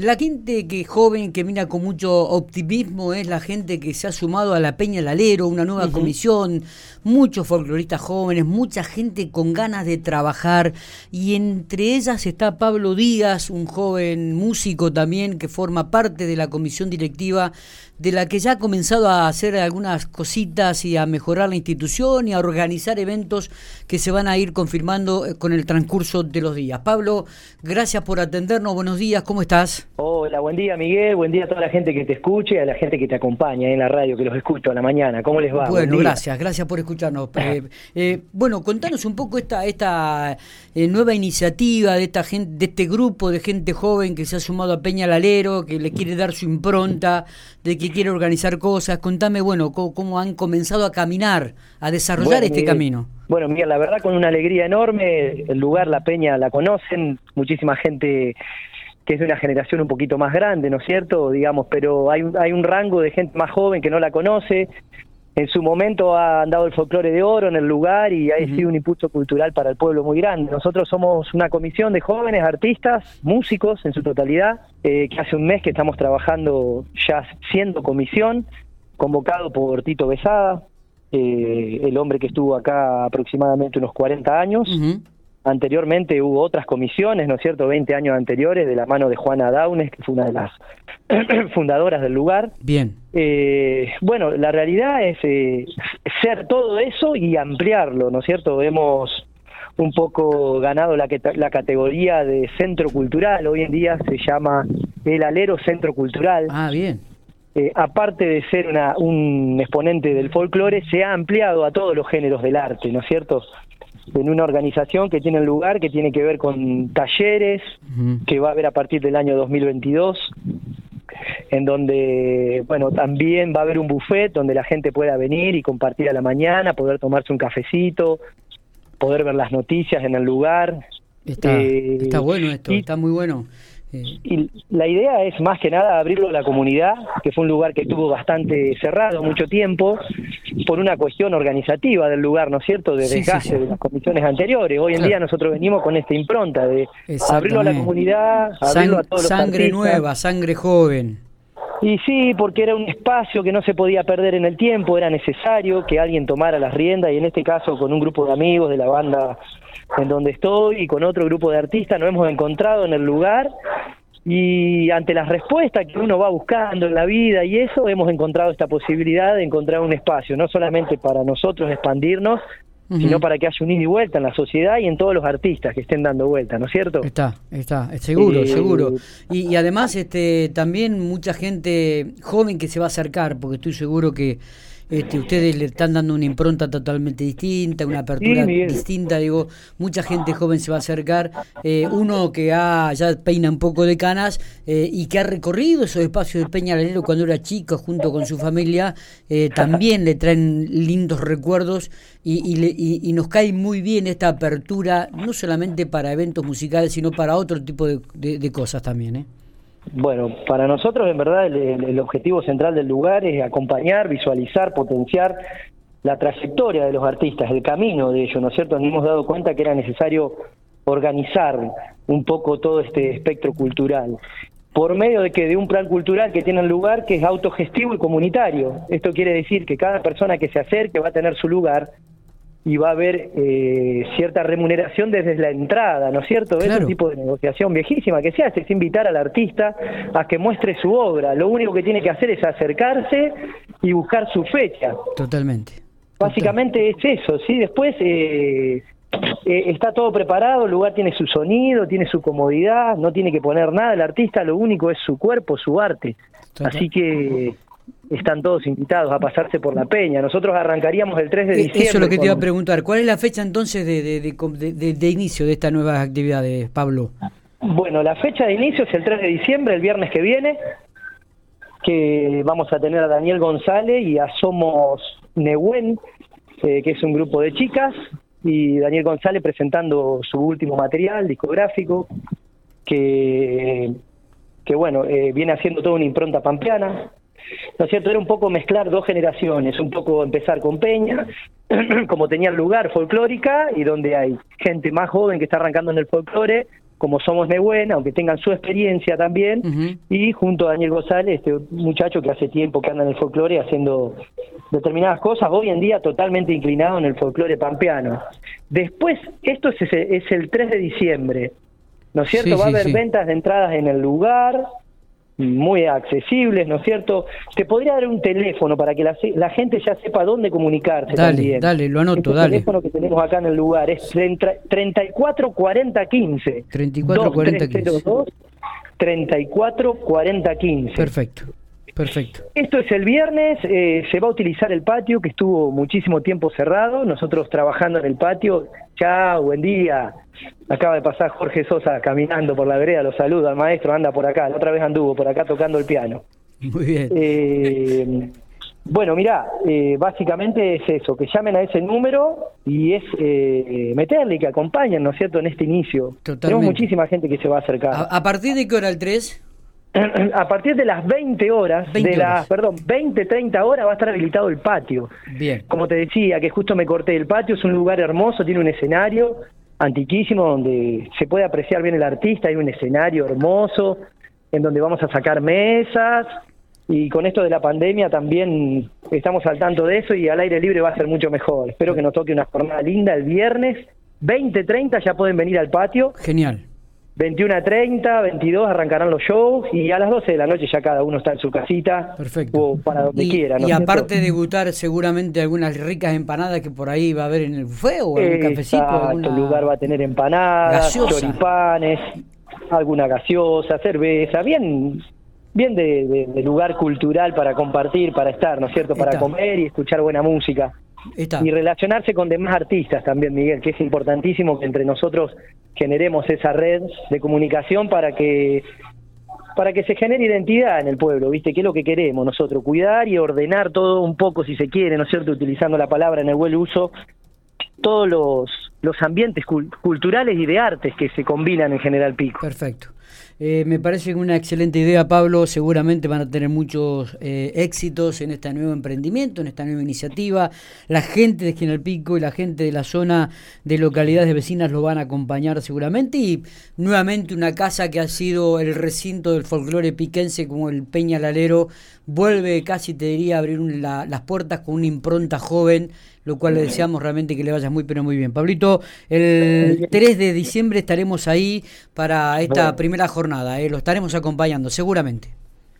La gente que joven, que mira con mucho optimismo, es la gente que se ha sumado a la Peña Lalero, una nueva comisión, muchos folcloristas jóvenes, mucha gente con ganas de trabajar, y entre ellas está Pablo Díaz, un joven músico también que forma parte de la comisión directiva, de la que ya ha comenzado a hacer algunas cositas y a mejorar la institución y a organizar eventos que se van a ir confirmando eh, con el transcurso de los días. Pablo, gracias por atendernos, buenos días, ¿cómo estás? Hola, buen día Miguel, buen día a toda la gente que te escuche a la gente que te acompaña en la radio, que los escucho a la mañana. ¿Cómo les va? Bueno, gracias, gracias por escucharnos. Eh, eh, bueno, contanos un poco esta, esta eh, nueva iniciativa de esta gente, de este grupo de gente joven que se ha sumado a Peña Lalero, que le quiere dar su impronta, de que quiere organizar cosas. Contame, bueno, cómo, han comenzado a caminar, a desarrollar este camino. Bueno, Miguel, la verdad con una alegría enorme, el lugar, la Peña, la conocen, muchísima gente que es de una generación un poquito más grande, ¿no es cierto? Digamos, pero hay, hay un rango de gente más joven que no la conoce. En su momento ha andado el folclore de oro en el lugar y ha sido un impulso cultural para el pueblo muy grande. Nosotros somos una comisión de jóvenes artistas, músicos en su totalidad, eh, que hace un mes que estamos trabajando ya siendo comisión, convocado por Tito Besada, eh, el hombre que estuvo acá aproximadamente unos 40 años. Anteriormente hubo otras comisiones, ¿no es cierto?, 20 años anteriores, de la mano de Juana Daunes, que fue una de las fundadoras del lugar. Bien. Eh, bueno, la realidad es eh, ser todo eso y ampliarlo, ¿no es cierto? Hemos un poco ganado la, la categoría de centro cultural, hoy en día se llama el Alero Centro Cultural. Ah, bien. Eh, aparte de ser una, un exponente del folclore, se ha ampliado a todos los géneros del arte, ¿no es cierto? En una organización que tiene lugar, que tiene que ver con talleres, que va a haber a partir del año 2022, en donde, bueno, también va a haber un buffet donde la gente pueda venir y compartir a la mañana, poder tomarse un cafecito, poder ver las noticias en el lugar. Está, eh, está bueno esto, está muy bueno. Y la idea es más que nada abrirlo a la comunidad, que fue un lugar que estuvo bastante cerrado mucho tiempo, por una cuestión organizativa del lugar, ¿no es cierto?, de desgaste de las comisiones anteriores. Hoy en día nosotros venimos con esta impronta de abrirlo a la comunidad, abrirlo a todos los Sangre nueva, sangre joven. Y sí, porque era un espacio que no se podía perder en el tiempo, era necesario que alguien tomara las riendas y en este caso con un grupo de amigos de la banda en donde estoy y con otro grupo de artistas nos hemos encontrado en el lugar. Y ante las respuestas que uno va buscando en la vida y eso hemos encontrado esta posibilidad de encontrar un espacio, no solamente para nosotros expandirnos, sino para que haya un ida y vuelta en la sociedad y en todos los artistas que estén dando vuelta, ¿no es cierto? Está, está, seguro, eh, seguro. Y, y, además este también mucha gente joven que se va a acercar, porque estoy seguro que este, ustedes le están dando una impronta totalmente distinta, una apertura distinta, digo, mucha gente joven se va a acercar, eh, uno que ha, ya peina un poco de canas eh, y que ha recorrido esos espacios de Peñalalero cuando era chico junto con su familia, eh, también le traen lindos recuerdos y, y, nos cae muy bien esta apertura, no solamente para eventos musicales, sino para otro tipo de, de cosas también. ¿eh? Bueno, para nosotros en verdad el, objetivo central del lugar es acompañar, visualizar, potenciar la trayectoria de los artistas, el camino de ellos, ¿no es cierto? Nos hemos dado cuenta que era necesario organizar un poco todo este espectro cultural por medio de que de un plan cultural que tiene lugar que es autogestivo y comunitario. Esto quiere decir que cada persona que se acerque va a tener su lugar y va a haber eh, cierta remuneración desde la entrada, ¿no es cierto? Es un tipo de negociación viejísima que se hace, es invitar al artista a que muestre su obra. Lo único que tiene que hacer es acercarse y buscar su fecha. Totalmente. Básicamente es eso, ¿sí? Después eh, eh, está todo preparado, el lugar tiene su sonido, tiene su comodidad, no tiene que poner nada el artista, lo único es su cuerpo, su arte. Así que están todos invitados a pasarse por la peña. Nosotros arrancaríamos el 3 de diciembre. Eso es lo que te iba a preguntar. ¿Cuál es la fecha entonces de, de, inicio de estas nuevas actividades, Pablo? Bueno, la fecha de inicio es el 3 de diciembre, el viernes que viene, que vamos a tener a Daniel González y a Somos Nehuen, eh, que es un grupo de chicas, y Daniel González presentando su último material discográfico, que, que bueno, eh, viene haciendo toda una impronta pampeana, ¿no es cierto? Era un poco mezclar dos generaciones, un poco empezar con Peña, como tenía lugar folclórica, y donde hay gente más joven que está arrancando en el folclore, como somos Nehuen, aunque tengan su experiencia también, y junto a Daniel González, este muchacho que hace tiempo que anda en el folclore haciendo determinadas cosas, hoy en día totalmente inclinado en el folclore pampeano. Después, esto es, es el 3 de diciembre, ¿no es cierto? Va a haber ventas de entradas en el lugar, muy accesibles, ¿no es cierto? Te podría dar un teléfono para que la, la gente ya sepa dónde comunicarse dale, también. Dale, lo anoto, dale. El teléfono que tenemos acá en el lugar es 34 40 15. 34 40 15. 34 40 15. Perfecto. Perfecto. Esto es el viernes, eh, se va a utilizar el patio que estuvo muchísimo tiempo cerrado, nosotros trabajando en el patio. Chao, buen día. Acaba de pasar Jorge Sosa caminando por la vereda, lo saluda al maestro, anda por acá, la otra vez anduvo por acá tocando el piano. Muy bien. Eh, bueno, mira, eh, básicamente es eso, que llamen a ese número y es eh, meterle, que acompañen, ¿no es cierto?, en este inicio. Totalmente. Tenemos muchísima gente que se va a acercar. ¿A, a partir de qué hora el 3? A partir de las 20 horas, 20 de las, horas. perdón, 20, 30 horas va a estar habilitado el patio. Bien. Como te decía, que justo me corté el patio, es un lugar hermoso, tiene un escenario antiquísimo donde se puede apreciar bien el artista, hay un escenario hermoso en donde vamos a sacar mesas y con esto de la pandemia también estamos al tanto de eso y al aire libre va a ser mucho mejor. Espero que nos toque una jornada linda el viernes, 20, 30 ya pueden venir al patio. Genial. 21 a 30, 22 arrancarán los shows y a las 12 de la noche ya cada uno está en su casita Perfecto. o para donde y, quiera. ¿no y aparte de gustar seguramente algunas ricas empanadas que por ahí va a haber en el buffet o algún cafecito. Exacto, alguna- el lugar va a tener empanadas, Gaseosa. choripanes, alguna gaseosa, cerveza, bien bien de, de- de lugar cultural para compartir, para estar, ¿no es cierto? Para Está. comer y escuchar buena música. Está. Y relacionarse con demás artistas también, Miguel, que es importantísimo que entre nosotros generemos esa red de comunicación para que para que se genere identidad en el pueblo, ¿viste? Que es lo que queremos nosotros, cuidar y ordenar todo un poco, si se quiere, ¿no es cierto? Utilizando la palabra en el buen uso, todos los, los ambientes cul- culturales y de artes que se combinan en General Pico. Perfecto. Eh, me parece una excelente idea, Pablo. Seguramente van a tener muchos eh, éxitos en este nuevo emprendimiento, en esta nueva iniciativa. La gente de General Pico y la gente de la zona de localidades vecinas lo van a acompañar seguramente. Y nuevamente una casa que ha sido el recinto del folclore piquense como el Peña Lalero vuelve casi, te diría, a abrir las puertas con una impronta joven, lo cual le deseamos realmente que le vaya muy, pero muy bien. Pablito, el 3 de diciembre estaremos ahí para esta Bueno. primera jornada, ¿eh? lo estaremos acompañando, seguramente.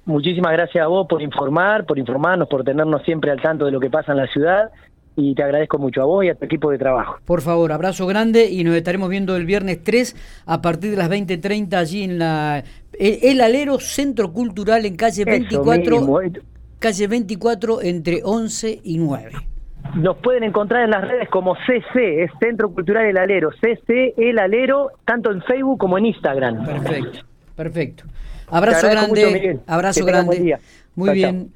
Muchísimas gracias a vos por informar, por informarnos, por tenernos siempre al tanto de lo que pasa en la ciudad y te agradezco mucho a vos y a tu equipo de trabajo. Por favor, abrazo grande y nos estaremos viendo el viernes 3 a partir de las 20.30 allí en la el, el Alero Centro Cultural en calle Eso 24, mismo, calle 24 entre 11 y 9. Nos pueden encontrar en las redes como CC, es Centro Cultural El Alero, CC El Alero, tanto en Facebook como en Instagram. Perfecto, perfecto. Abrazo grande, mucho, abrazo Que grande. Muy Chao, bien.